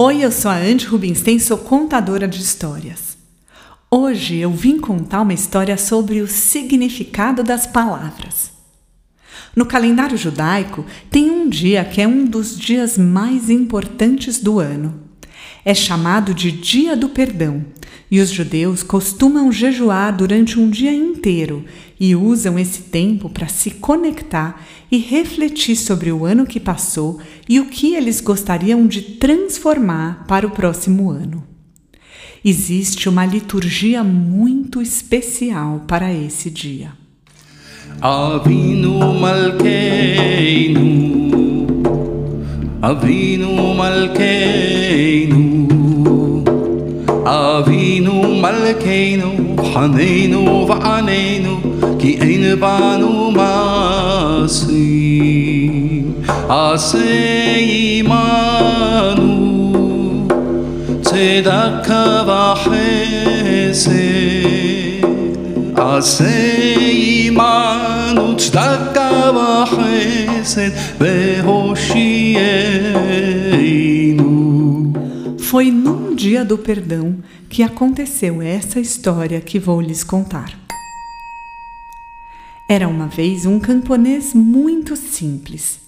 Oi, eu sou a Andy Rubinstein, sou contadora de histórias. Hoje eu vim contar uma história sobre o significado das palavras. No calendário judaico tem um dia que é um dos dias mais importantes do ano. É chamado de Dia do Perdão e os judeus costumam jejuar durante um dia inteiro e usam esse tempo para se conectar e refletir sobre o ano que passou e o que eles gostariam de transformar para o próximo ano. Existe uma liturgia muito especial para esse dia. Avinu Malkeinu Avinu Malkeinu אבינו מלכנו חננו ועננו כי אין בנו מעשים. עשה עמנו צדקה וחסד. עשה עמנו צדקה וחסד והושיענו Foi num dia do perdão que aconteceu essa história que vou lhes contar. Era uma vez um camponês muito simples.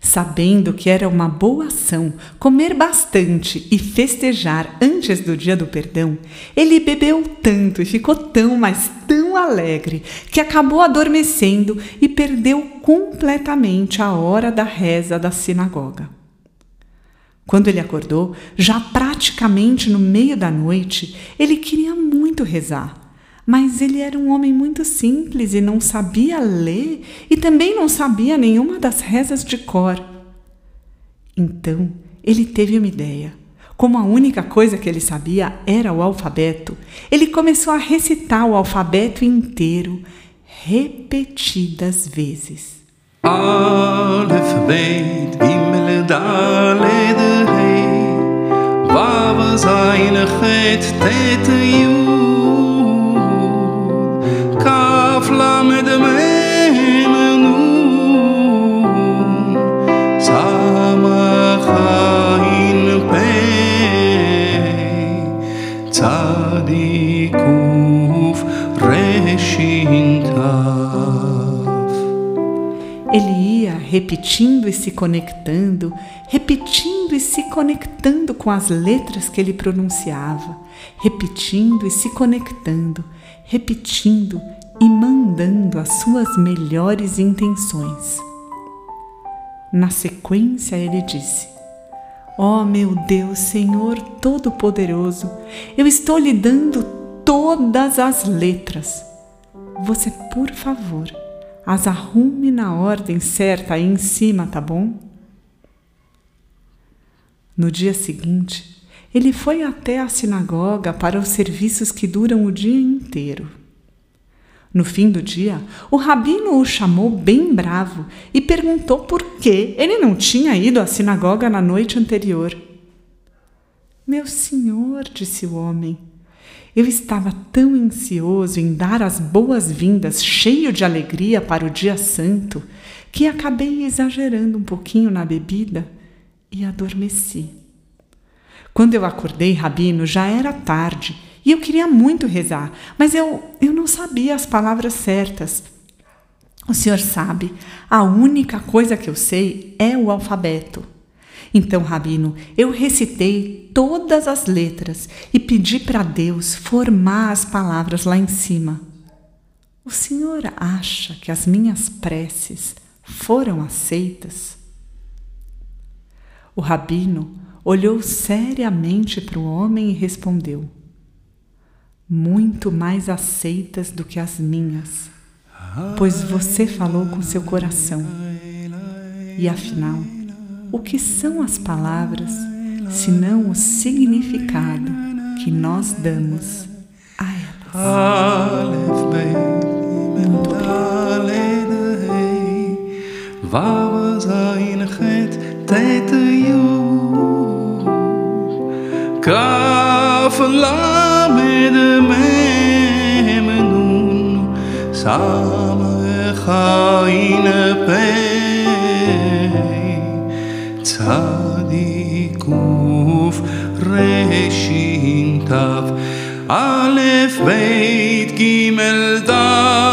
Sabendo que era uma boa ação comer bastante e festejar antes do dia do perdão, ele bebeu tanto e ficou tão, mas tão alegre que acabou adormecendo e perdeu completamente a hora da reza da sinagoga. Quando ele acordou, já praticamente no meio da noite, ele queria muito rezar. Mas ele era um homem muito simples e não sabia ler e também não sabia nenhuma das rezas de cor. Então ele teve uma ideia. Como a única coisa que ele sabia era o alfabeto, ele começou a recitar o alfabeto inteiro, repetidas vezes. Alef beit gimel dalede hey Wa was eine het tete yu Ele ia repetindo e se conectando, repetindo e se conectando com as letras que ele pronunciava, repetindo e se conectando, repetindo e mandando as suas melhores intenções. Na sequência, ele disse: Ó oh, meu Deus, Senhor Todo-Poderoso, eu estou lhe dando todas as letras. Você, por favor, as arrume na ordem certa aí em cima, tá bom? No dia seguinte, ele foi até a sinagoga para os serviços que duram o dia inteiro. No fim do dia, o rabino o chamou bem bravo e perguntou por que ele não tinha ido à sinagoga na noite anterior. Meu senhor, disse o homem, eu estava tão ansioso em dar as boas-vindas, cheio de alegria para o dia santo, que acabei exagerando um pouquinho na bebida e adormeci. Quando eu acordei, Rabino, já era tarde e eu queria muito rezar, mas eu, eu não sabia as palavras certas. O senhor sabe, a única coisa que eu sei é o alfabeto. Então, Rabino, eu recitei todas as letras e pedi para Deus formar as palavras lá em cima. O senhor acha que as minhas preces foram aceitas? O rabino olhou seriamente para o homem e respondeu: Muito mais aceitas do que as minhas, pois você falou com seu coração. E afinal, o que são as palavras, senão o significado que nós damos a elas. Muito Kaf צדיקוף רש"ת א' ב' ג' ד'